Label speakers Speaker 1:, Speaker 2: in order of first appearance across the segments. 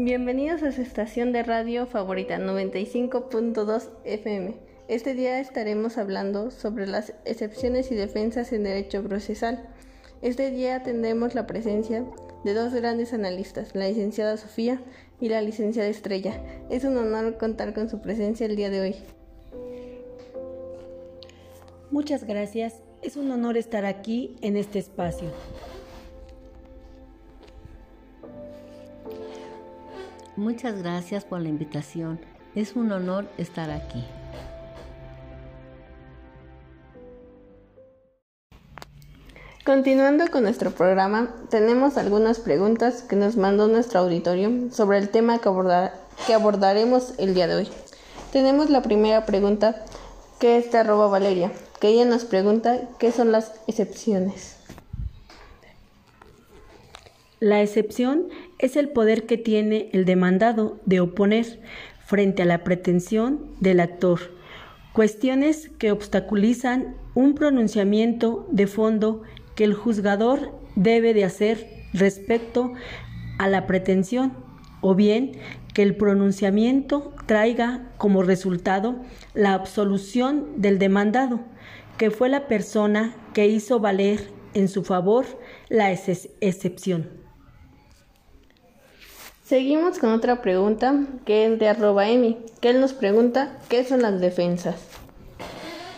Speaker 1: Bienvenidos a su estación de radio favorita 95.2 FM. Este día estaremos hablando sobre las excepciones y defensas en derecho procesal. Este día tendremos la presencia de dos grandes analistas, la licenciada Sofía y la licenciada Estrella. Es un honor contar con su presencia el día de hoy.
Speaker 2: Muchas gracias. Es un honor estar aquí en este espacio.
Speaker 3: Muchas gracias por la invitación. Es un honor estar aquí.
Speaker 1: Continuando con nuestro programa, tenemos algunas preguntas que nos mandó nuestro auditorio sobre el tema que, que abordaremos el día de hoy. Tenemos la primera pregunta que es de arroba Valeria, que ella nos pregunta qué son las excepciones.
Speaker 2: La excepción es el poder que tiene el demandado de oponer frente a la pretensión del actor, cuestiones que obstaculizan un pronunciamiento de fondo que el juzgador debe de hacer respecto a la pretensión, o bien que el pronunciamiento traiga como resultado la absolución del demandado, que fue la persona que hizo valer en su favor la excepción.
Speaker 1: Seguimos con otra pregunta que es de arroba Emi, que él nos pregunta qué son las defensas.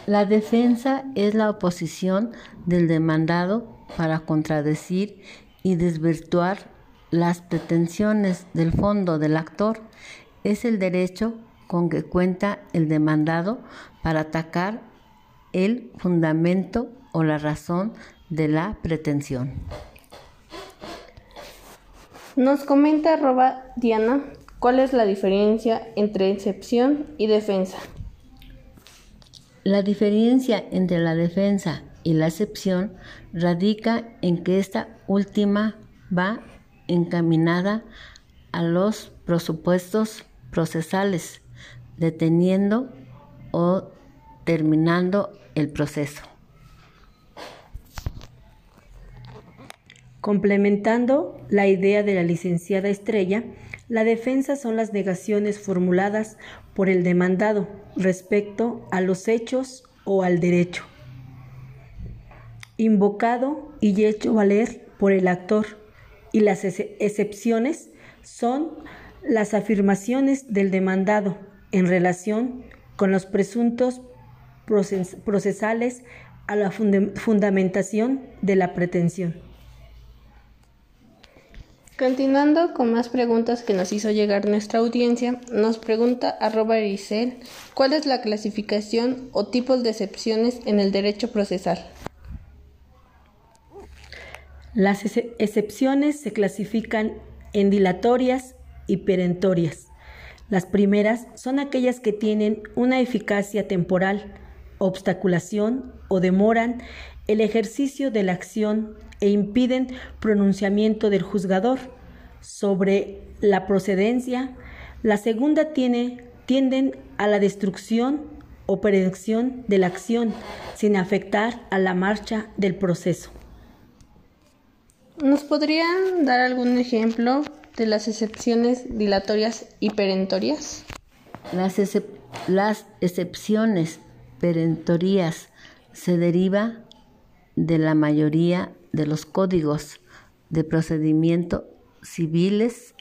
Speaker 3: La defensa es la oposición del demandado para contradecir y desvirtuar las pretensiones del fondo del actor. Es el derecho con que cuenta el demandado para atacar el fundamento o la razón de la pretensión.
Speaker 1: Nos comenta arroba Diana cuál es la diferencia entre excepción y defensa.
Speaker 3: La diferencia entre la defensa y la excepción radica en que esta última va encaminada a los presupuestos procesales, deteniendo o terminando el proceso.
Speaker 2: Complementando la idea de la licenciada Estrella, la defensa son las negaciones formuladas por el demandado respecto a los hechos o al derecho, invocado y hecho valer por el actor, y las excepciones son las afirmaciones del demandado en relación con los presuntos procesales a la fundamentación de la pretensión.
Speaker 1: Continuando con más preguntas que nos hizo llegar nuestra audiencia, nos pregunta arroba Ericel, ¿cuál es la clasificación o tipos de excepciones en el derecho procesal?
Speaker 2: Las excepciones se clasifican en dilatorias y perentorias. Las primeras son aquellas que tienen una eficacia temporal, obstaculación o demoran el ejercicio de la acción e impiden pronunciamiento del juzgador sobre la procedencia. La segunda tiene, tienden a la destrucción o predicción de la acción sin afectar a la marcha del proceso.
Speaker 1: ¿Nos podrían dar algún ejemplo de las excepciones dilatorias y perentorias?
Speaker 3: Las, las excepciones perentorias se deriva de la mayoría de los códigos de procedimiento civiles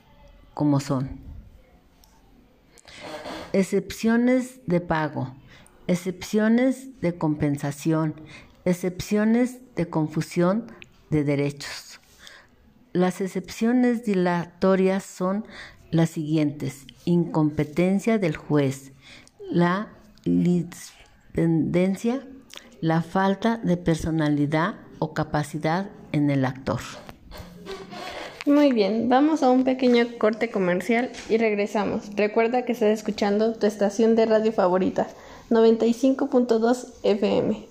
Speaker 3: como son. Excepciones de pago, excepciones de compensación, excepciones de confusión de derechos. Las excepciones dilatorias son las siguientes. Incompetencia del juez, la tendencia, la falta de personalidad o capacidad en el actor.
Speaker 1: Muy bien, vamos a un pequeño corte comercial y regresamos. Recuerda que estás escuchando tu estación de radio favorita, 95.2 FM.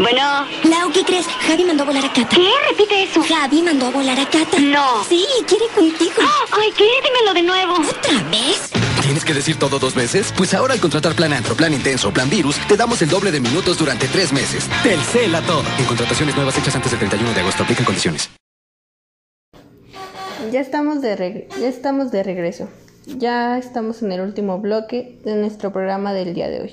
Speaker 4: Bueno.
Speaker 5: Lau, ¿qué crees? Javi mandó a volar a Cata.
Speaker 4: ¿Qué? Repite eso.
Speaker 5: Javi mandó a volar a Cata.
Speaker 4: No.
Speaker 5: Sí, quiere contigo.
Speaker 4: Ay, ¿qué? Dímelo de nuevo.
Speaker 5: ¿Otra vez?
Speaker 6: ¿Tienes que decir todo dos veces? Pues ahora al contratar Plan Antro, Plan Intenso Plan Virus, te damos el doble de minutos durante tres meses. Telcel a todo. En contrataciones nuevas hechas antes del 31 de agosto. Aplican condiciones.
Speaker 1: Ya estamos de, ya estamos de regreso. Ya estamos en el último bloque de nuestro programa del día de hoy.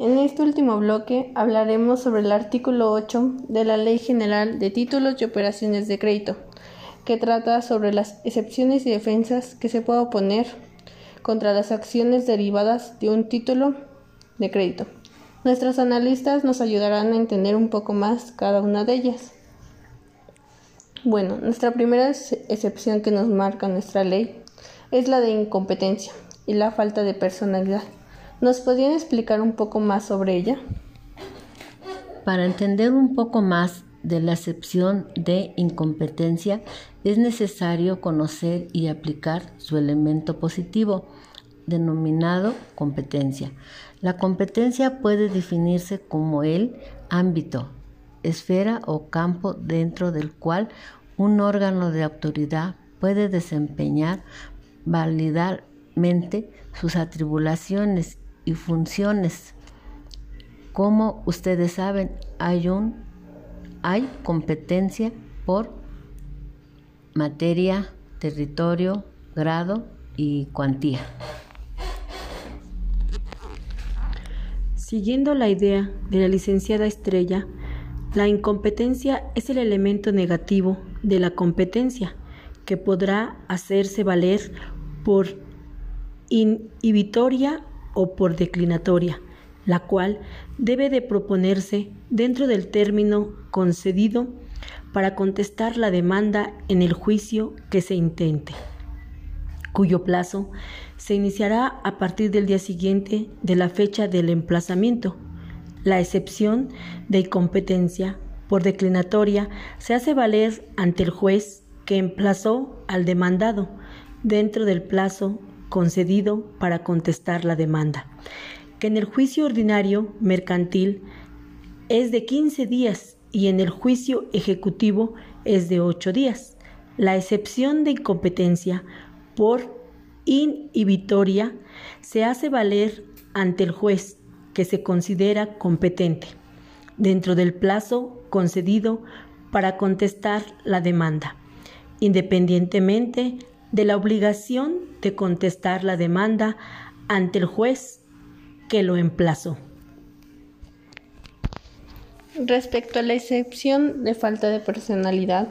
Speaker 1: En este último bloque hablaremos sobre el artículo 8 de la Ley General de Títulos y Operaciones de Crédito, que trata sobre las excepciones y defensas que se puede oponer contra las acciones derivadas de un título de crédito. Nuestros analistas nos ayudarán a entender un poco más cada una de ellas. Bueno, nuestra primera excepción que nos marca nuestra ley es la de incompetencia y la falta de personalidad. ¿Nos podrían explicar un poco más sobre ella?
Speaker 3: Para entender un poco más de la excepción de incompetencia, es necesario conocer y aplicar su elemento positivo, denominado competencia. La competencia puede definirse como el ámbito, esfera o campo dentro del cual un órgano de autoridad puede desempeñar validamente sus atribuciones y funciones. Como ustedes saben, hay un hay competencia por materia, territorio, grado y cuantía.
Speaker 2: Siguiendo la idea de la licenciada Estrella, la incompetencia es el elemento negativo de la competencia que podrá hacerse valer por inhibitoria o por declinatoria, la cual debe de proponerse dentro del término concedido para contestar la demanda en el juicio que se intente, cuyo plazo se iniciará a partir del día siguiente de la fecha del emplazamiento. La excepción de incompetencia por declinatoria se hace valer ante el juez que emplazó al demandado dentro del plazo concedido para contestar la demanda, que en el juicio ordinario mercantil es de 15 días y en el juicio ejecutivo es de 8 días. La excepción de incompetencia por inhibitoria se hace valer ante el juez que se considera competente dentro del plazo concedido para contestar la demanda, independientemente de la obligación de contestar la demanda ante el juez que lo emplazó.
Speaker 1: Respecto a la excepción de falta de personalidad,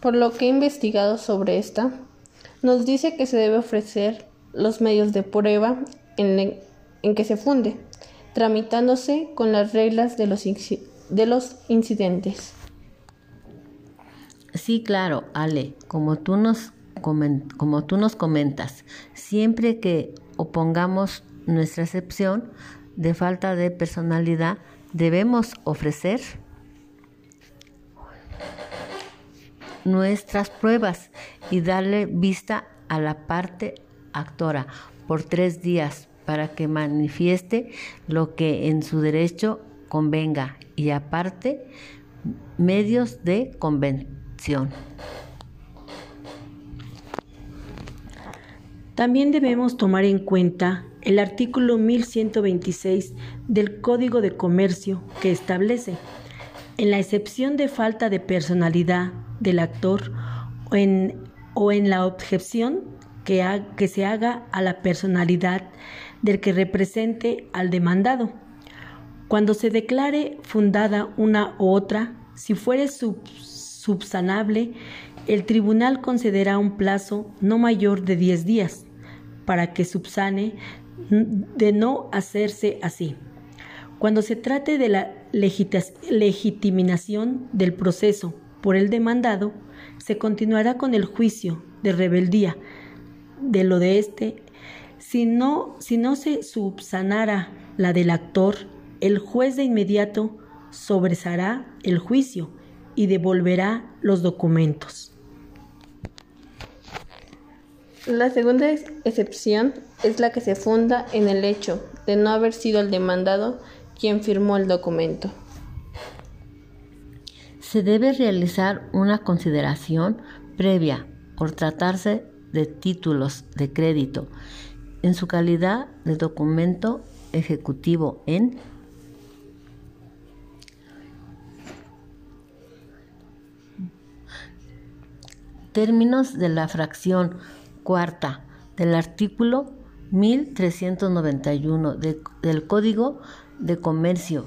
Speaker 1: por lo que he investigado sobre esta, nos dice que se debe ofrecer los medios de prueba en, que se funde, tramitándose con las reglas de los, de los incidentes.
Speaker 3: Sí, claro, Ale, como tú nos como tú nos comentas, siempre que opongamos nuestra excepción de falta de personalidad, debemos ofrecer nuestras pruebas y darle vista a la parte actora por tres días para que manifieste lo que en su derecho convenga y aparte medios de convención.
Speaker 2: También debemos tomar en cuenta el artículo 1126 del Código de Comercio que establece, en la excepción de falta de personalidad del actor o en, la objeción que, que se haga a la personalidad del que represente al demandado. Cuando se declare fundada una u otra, si fuere subsanable, el tribunal concederá un plazo no mayor de 10 días para que subsane de no hacerse así. Cuando se trate de la legitimación del proceso por el demandado, se continuará con el juicio de rebeldía de lo de este. Si no, si no se subsanara la del actor, el juez de inmediato sobresará el juicio y devolverá los documentos.
Speaker 1: La segunda excepción es la que se funda en el hecho de no haber sido el demandado quien firmó el documento.
Speaker 3: Se debe realizar una consideración previa por tratarse de títulos de crédito. en su calidad de documento ejecutivo en términos de la fracción cuarta del artículo 1391 del Código de Comercio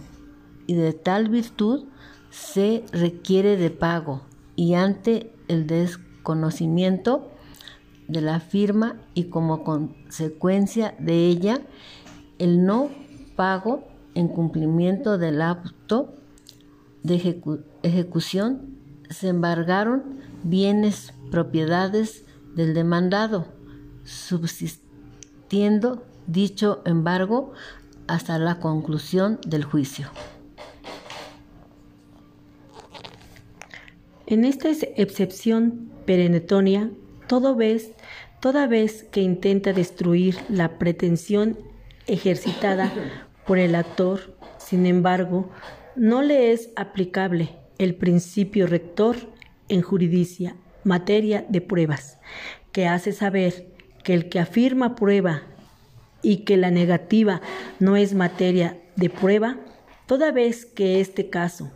Speaker 3: y de tal virtud se requiere de pago y ante el desconocimiento de la firma y como consecuencia de ella el no pago en cumplimiento del acto de ejecución se embargaron bienes propiedades del demandado subsistiendo dicho embargo hasta la conclusión del juicio.
Speaker 2: En esta excepción perentoria, todo vez, toda vez que intenta destruir la pretensión ejercitada por el actor, sin embargo, no le es aplicable el principio rector en juridicia, materia de pruebas, que hace saber que el que afirma prueba y que la negativa no es materia de prueba, toda vez que este caso,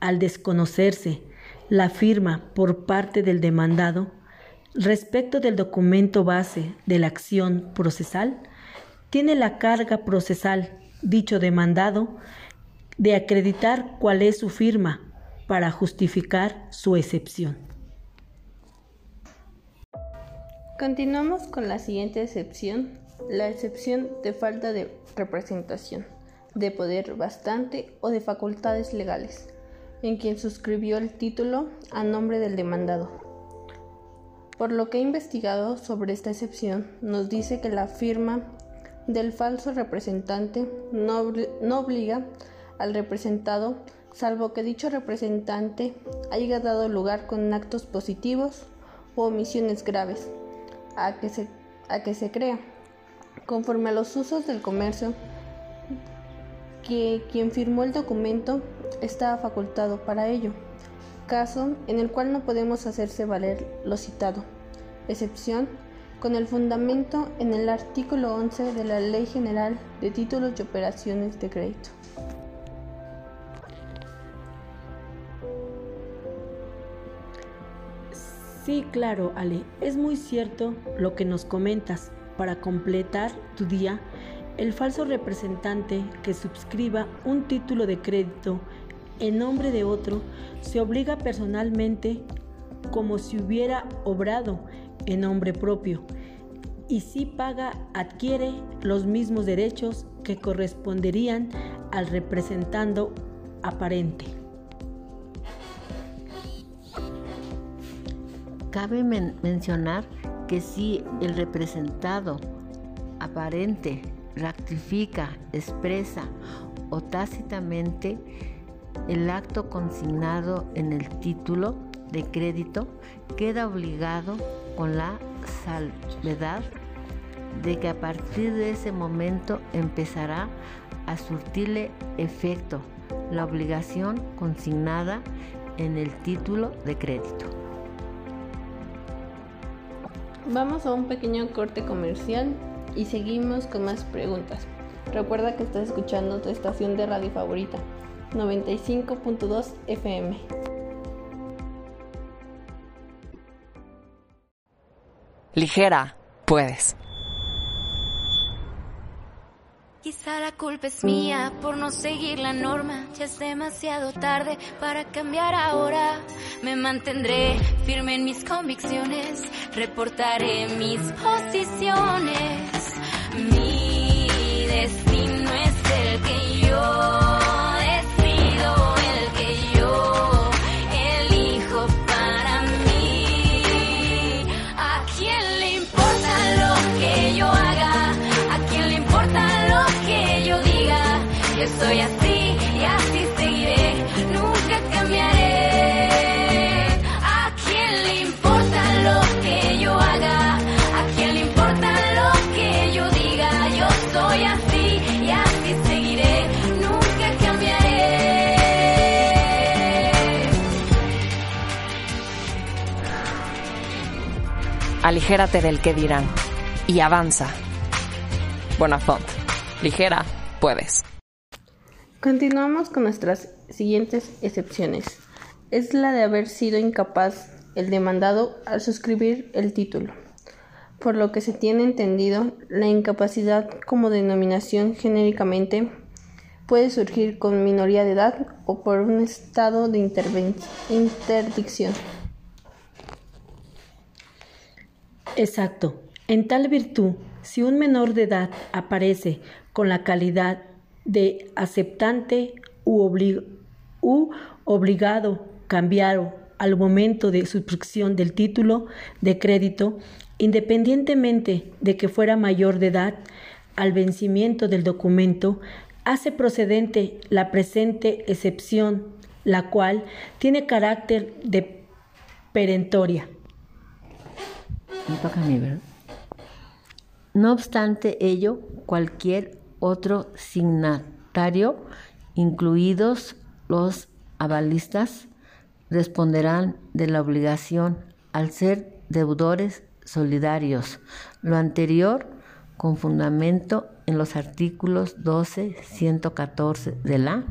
Speaker 2: al desconocerse la firma por parte del demandado respecto del documento base de la acción procesal, tiene la carga procesal, dicho demandado, de acreditar cuál es su firma para justificar su excepción.
Speaker 1: Continuamos con la siguiente excepción, la excepción de falta de representación, de poder bastante o de facultades legales en quien suscribió el título a nombre del demandado. Por lo que he investigado sobre esta excepción, nos dice que la firma del falso representante no, obliga al representado, salvo que dicho representante haya dado lugar con actos positivos o omisiones graves, a que se, a que se crea, conforme a los usos del comercio, que quien firmó el documento estaba facultado para ello, caso en el cual no podemos hacerse valer lo citado, excepción con el fundamento en el artículo 11 de la Ley General de Títulos y Operaciones de Crédito.
Speaker 2: Sí, claro, Ale, es muy cierto lo que nos comentas. Para completar tu día, el falso representante que suscriba un título de crédito en nombre de otro se obliga personalmente como si hubiera obrado en nombre propio y si paga adquiere los mismos derechos que corresponderían al representando aparente.
Speaker 3: Cabe mencionar que si el representado aparente ratifica, expresa o tácitamente el acto consignado en el título de crédito queda obligado con la salvedad de que a partir de ese momento empezará a surtirle efecto la obligación consignada en el título de crédito.
Speaker 1: Vamos a un pequeño corte comercial y seguimos con más preguntas. Recuerda que estás escuchando tu estación de radio favorita, 95.2 FM.
Speaker 7: Ligera, puedes.
Speaker 8: Quizá la culpa es mía por no seguir la norma. Ya es demasiado tarde para cambiar ahora. Me mantendré firme en mis convicciones. Reportaré mis posiciones. Mi destino es el que yo.
Speaker 7: Aligérate del que dirán y avanza. Bonafont. Ligera, puedes.
Speaker 1: Continuamos con nuestras siguientes excepciones. Es la de haber sido incapaz el demandado al suscribir el título. Por lo que se tiene entendido, la incapacidad como denominación genéricamente puede surgir con minoría de edad o por un estado de interdicción.
Speaker 2: Exacto. En tal virtud, si un menor de edad aparece con la calidad de aceptante u, obligado cambiar al momento de suscripción del título de crédito, independientemente de que fuera mayor de edad al vencimiento del documento, hace procedente la presente excepción, la cual tiene carácter de perentoria.
Speaker 3: No obstante ello, cualquier otro signatario, incluidos los avalistas, responderán de la obligación al ser deudores solidarios. Lo anterior con fundamento en los artículos 12, 114 de la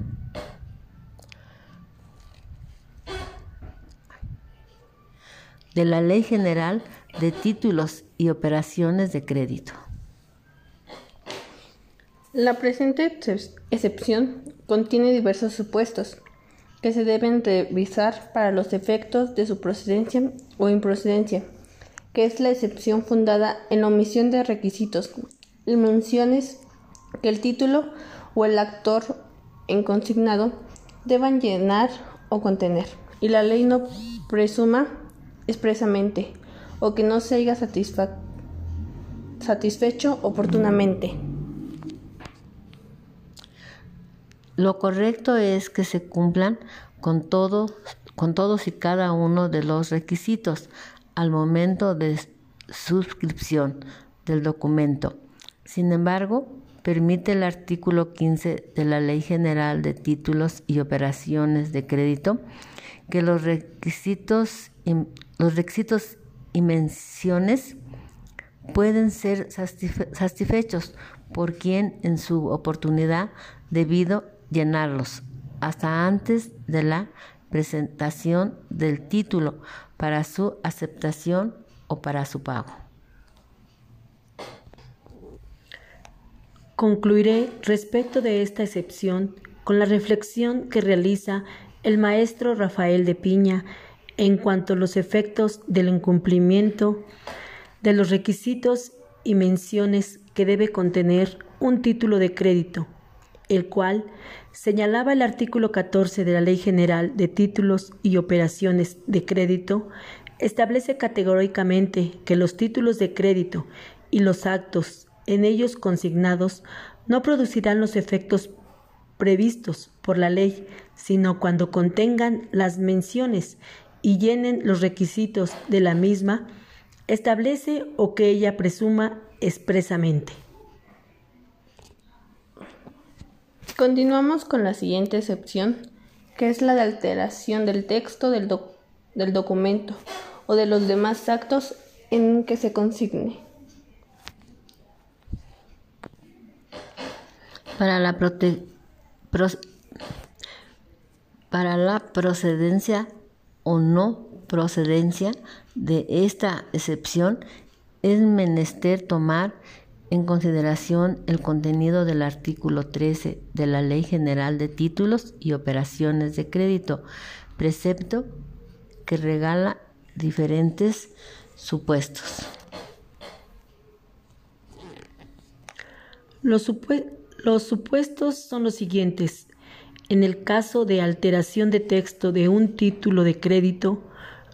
Speaker 3: de la Ley General de Títulos y Operaciones de Crédito.
Speaker 1: La presente excepción contiene diversos supuestos que se deben revisar para los efectos de su procedencia o improcedencia, que es la excepción fundada en la omisión de requisitos y menciones que el título o el actor en consignado deban llenar o contener, y la ley no presuma expresamente o que no se haya satisfecho oportunamente.
Speaker 3: Lo correcto es que se cumplan con, con todos y cada uno de los requisitos al momento de suscripción del documento. Sin embargo, permite el artículo 15 de la Ley General de Títulos y Operaciones de Crédito que los requisitos, los requisitos y menciones pueden ser satisfechos por quien en su oportunidad debido llenarlos hasta antes de la presentación del título para su aceptación o para su pago.
Speaker 2: Concluiré respecto de esta excepción con la reflexión que realiza el maestro Rafael de Piña en cuanto a los efectos del incumplimiento de los requisitos y menciones que debe contener un título de crédito el cual señalaba el artículo 14 de la Ley General de Títulos y Operaciones de Crédito, establece categóricamente que los títulos de crédito y los actos en ellos consignados no producirán los efectos previstos por la ley, sino cuando contengan las menciones y llenen los requisitos de la misma, establece o que ella presuma expresamente.
Speaker 1: Continuamos con la siguiente excepción, que es la de alteración del texto del, del documento o de los demás actos en que se consigne.
Speaker 3: Para la, para la procedencia o no procedencia de esta excepción es menester tomar en consideración el contenido del artículo 13 de la Ley General de Títulos y Operaciones de Crédito, precepto que regala diferentes supuestos.
Speaker 2: Los, los, supuestos son los siguientes. En el caso de alteración de texto de un título de crédito,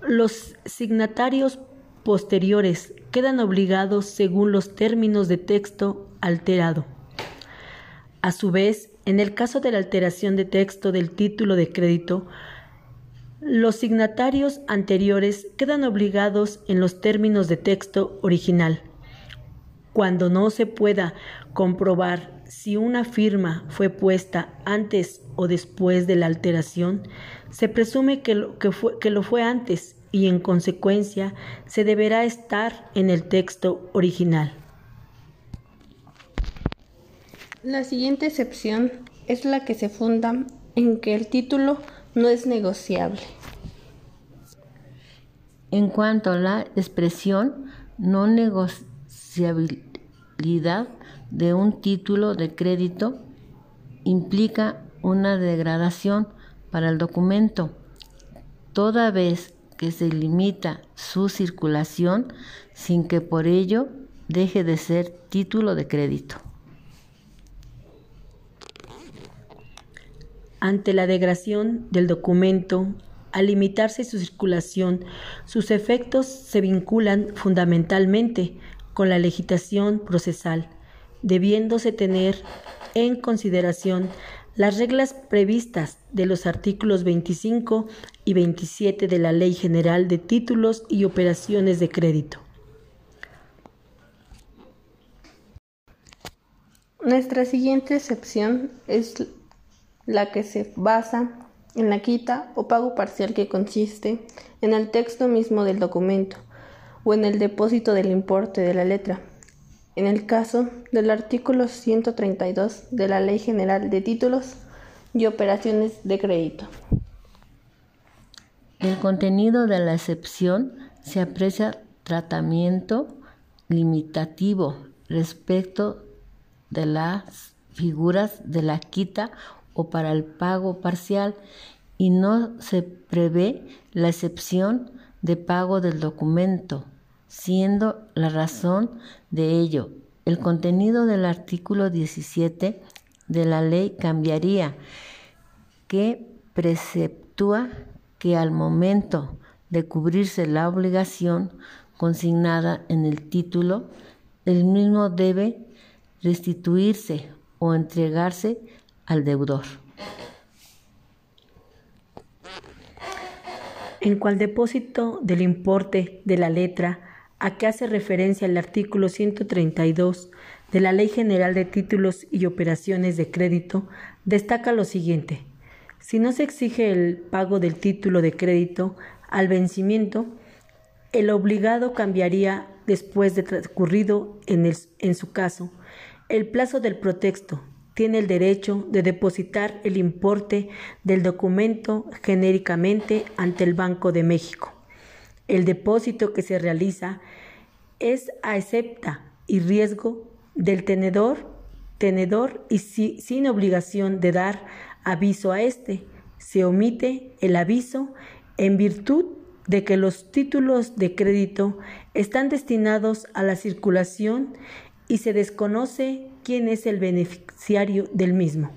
Speaker 2: los signatarios posteriores quedan obligados según los términos de texto alterado. A su vez, en el caso de la alteración de texto del título de crédito, los signatarios anteriores quedan obligados en los términos de texto original. Cuando no se pueda comprobar si una firma fue puesta antes o después de la alteración, se presume que lo, que fue, que lo fue antes y en consecuencia se deberá estar en el texto original.
Speaker 1: La siguiente excepción es la que se funda en que el título no es negociable.
Speaker 3: En cuanto a la expresión no negociabilidad de un título de crédito, implica una degradación para el documento, toda vez que se limita su circulación sin que por ello deje de ser título de crédito.
Speaker 2: Ante la degradación del documento, al limitarse su circulación, sus efectos se vinculan fundamentalmente con la legislación procesal, debiéndose tener en consideración las reglas previstas de los artículos 25 y 27 de la Ley General de Títulos y Operaciones de Crédito.
Speaker 1: Nuestra siguiente excepción es la que se basa en la quita o pago parcial que consiste en el texto mismo del documento o en el depósito del importe de la letra. En el caso del artículo 132 de la Ley General de Títulos y Operaciones de Crédito.
Speaker 3: El contenido de la excepción se aprecia tratamiento limitativo respecto de las figuras de la quita o para el pago parcial y no se prevé la excepción de pago del documento, siendo la razón de ello el contenido del artículo 17 de la ley cambiaría, que preceptúa que al momento de cubrirse la obligación consignada en el título, el mismo debe restituirse o entregarse al deudor.
Speaker 2: En cual depósito del importe de la letra a que hace referencia el artículo 132 de la Ley General de Títulos y Operaciones de Crédito, destaca lo siguiente. Si no se exige el pago del título de crédito al vencimiento, el obligado cambiaría después de transcurrido en, su caso el plazo del protexto tiene el derecho de depositar el importe del documento genéricamente ante el Banco de México. El depósito que se realiza es a excepta y riesgo del tenedor, tenedor y sin obligación de dar aviso a éste. Se omite el aviso en virtud de que los títulos de crédito están destinados a la circulación y se desconoce quién es el beneficiario del mismo.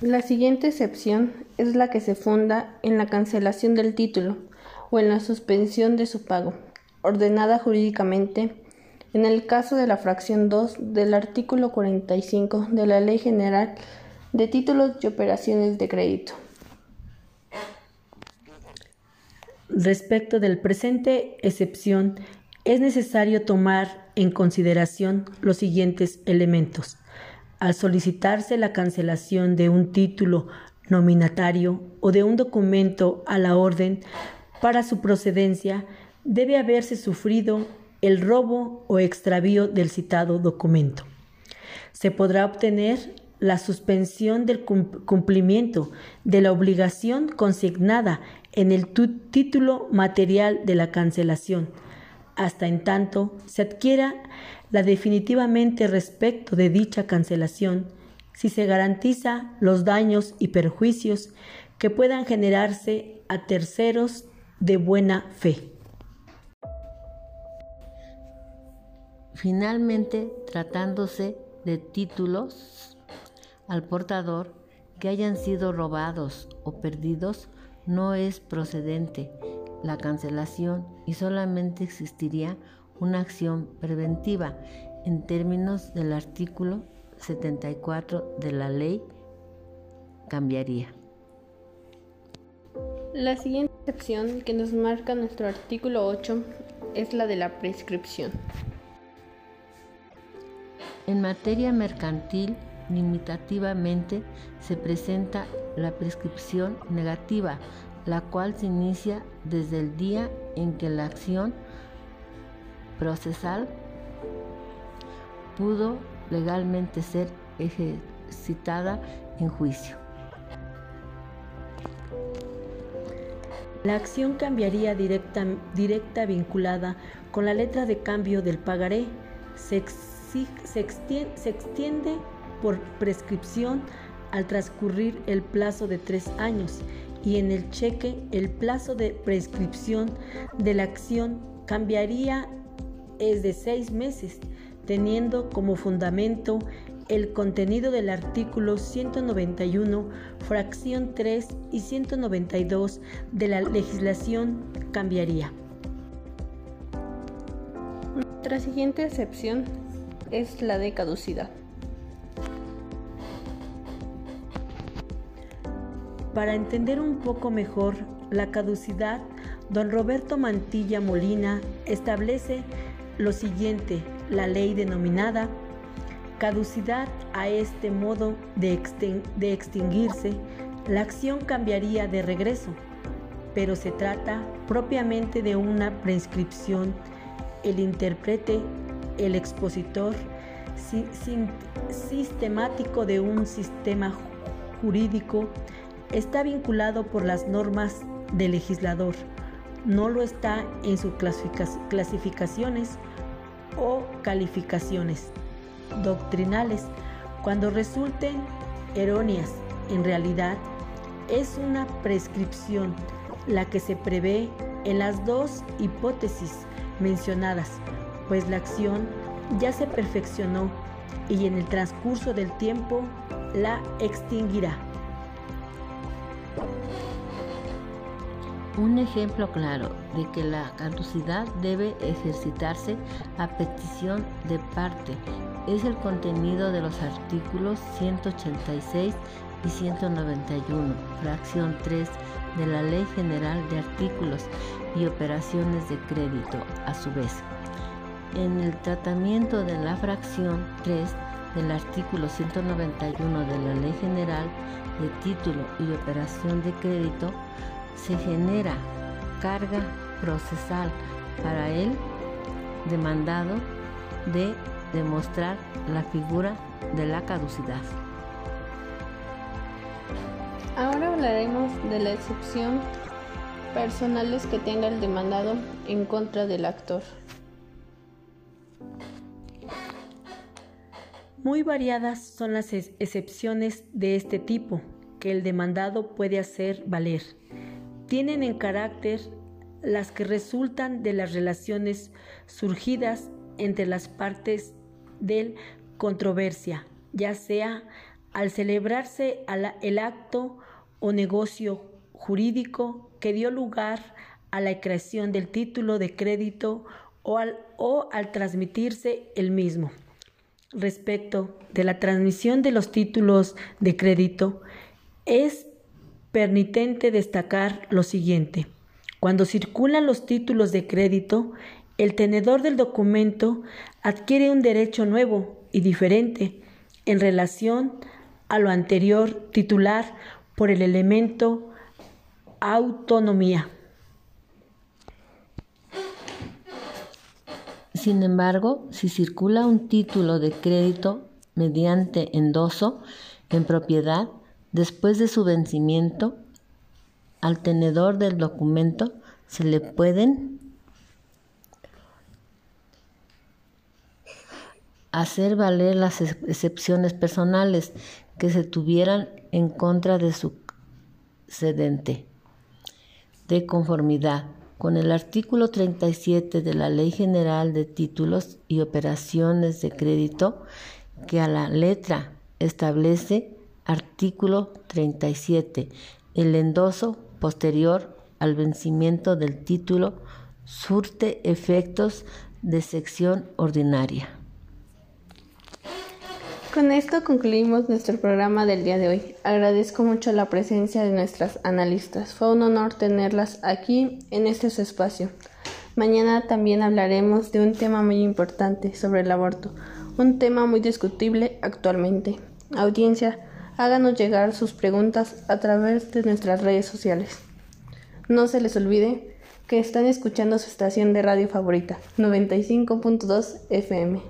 Speaker 1: La siguiente excepción es la que se funda en la cancelación del título o en la suspensión de su pago, ordenada jurídicamente en el caso de la fracción 2 del artículo 45 de la Ley General de Títulos y Operaciones de Crédito.
Speaker 2: Respecto del presente excepción, es necesario tomar en consideración los siguientes elementos. Al solicitarse la cancelación de un título nominatario o de un documento a la orden para su procedencia, debe haberse sufrido el robo o extravío del citado documento. Se podrá obtener la suspensión del cumplimiento de la obligación consignada en el título material de la cancelación, hasta en tanto se adquiera la definitivamente respecto de dicha cancelación, si se garantiza los daños y perjuicios que puedan generarse a terceros de buena fe.
Speaker 3: Finalmente, tratándose de títulos al portador que hayan sido robados o perdidos, no es procedente la cancelación y solamente existiría una acción preventiva en términos del artículo 74 de la ley cambiaría.
Speaker 1: La siguiente excepción que nos marca nuestro artículo 8 es la de la prescripción.
Speaker 3: En materia mercantil, limitativamente se presenta la prescripción negativa, la cual se inicia desde el día en que la acción procesal pudo legalmente ser ejercitada en juicio.
Speaker 2: La acción cambiaría directa, directa vinculada con la letra de cambio del pagaré. Se, se, extiende, se extiende por prescripción al transcurrir el plazo de tres años y en el cheque el plazo de prescripción de la acción cambiaría es de seis meses, teniendo como fundamento el contenido del artículo 191, fracción 3 y 192 de la legislación cambiaría.
Speaker 1: Nuestra siguiente excepción es la de caducidad.
Speaker 2: Para entender un poco mejor la caducidad, don Roberto Mantilla Molina establece lo siguiente, la ley denominada caducidad a este modo de, extinguirse, la acción cambiaría de regreso, pero se trata propiamente de una prescripción. El intérprete, el expositor sistemático de un sistema jurídico está vinculado por las normas del legislador, no lo está en sus clasificaciones o calificaciones doctrinales cuando resulten erróneas. En realidad, es una prescripción la que se prevé en las dos hipótesis mencionadas, pues la acción ya se perfeccionó y en el transcurso del tiempo la extinguirá.
Speaker 3: Un ejemplo claro de que la caducidad debe ejercitarse a petición de parte es el contenido de los artículos 186 y 191, fracción 3 de la Ley General de Artículos y Operaciones de Crédito, a su vez. En el tratamiento de la fracción 3 del artículo 191 de la Ley General de Título y Operación de Crédito, se genera carga procesal para el demandado de demostrar la figura de la caducidad.
Speaker 1: Ahora hablaremos de la excepción personales que tenga el demandado en contra del actor.
Speaker 2: Muy variadas son las excepciones de este tipo que el demandado puede hacer valer. Tienen en carácter las que resultan de las relaciones surgidas entre las partes del controversia, ya sea al celebrarse el acto o negocio jurídico que dio lugar a la creación del título de crédito o al, o al transmitirse el mismo. Respecto de la transmisión de los títulos de crédito, es permitente destacar lo siguiente. Cuando circulan los títulos de crédito, el tenedor del documento adquiere un derecho nuevo y diferente en relación a lo anterior titular por el elemento autonomía.
Speaker 3: Sin embargo, si circula un título de crédito mediante endoso en propiedad, después de su vencimiento, al tenedor del documento se le pueden hacer valer las excepciones personales que se tuvieran en contra de su cedente. De conformidad con el artículo 37 de la Ley General de Títulos y Operaciones de Crédito, que a la letra establece artículo 37, el endoso posterior al vencimiento del título surte efectos de sección ordinaria.
Speaker 1: Con esto concluimos nuestro programa del día de hoy. Agradezco mucho la presencia de nuestras analistas. Fue un honor tenerlas aquí en este espacio. Mañana también hablaremos de un tema muy importante sobre el aborto, un tema muy discutible actualmente. Audiencia, háganos llegar sus preguntas a través de nuestras redes sociales. No se les olvide que están escuchando su estación de radio favorita, 95.2 FM.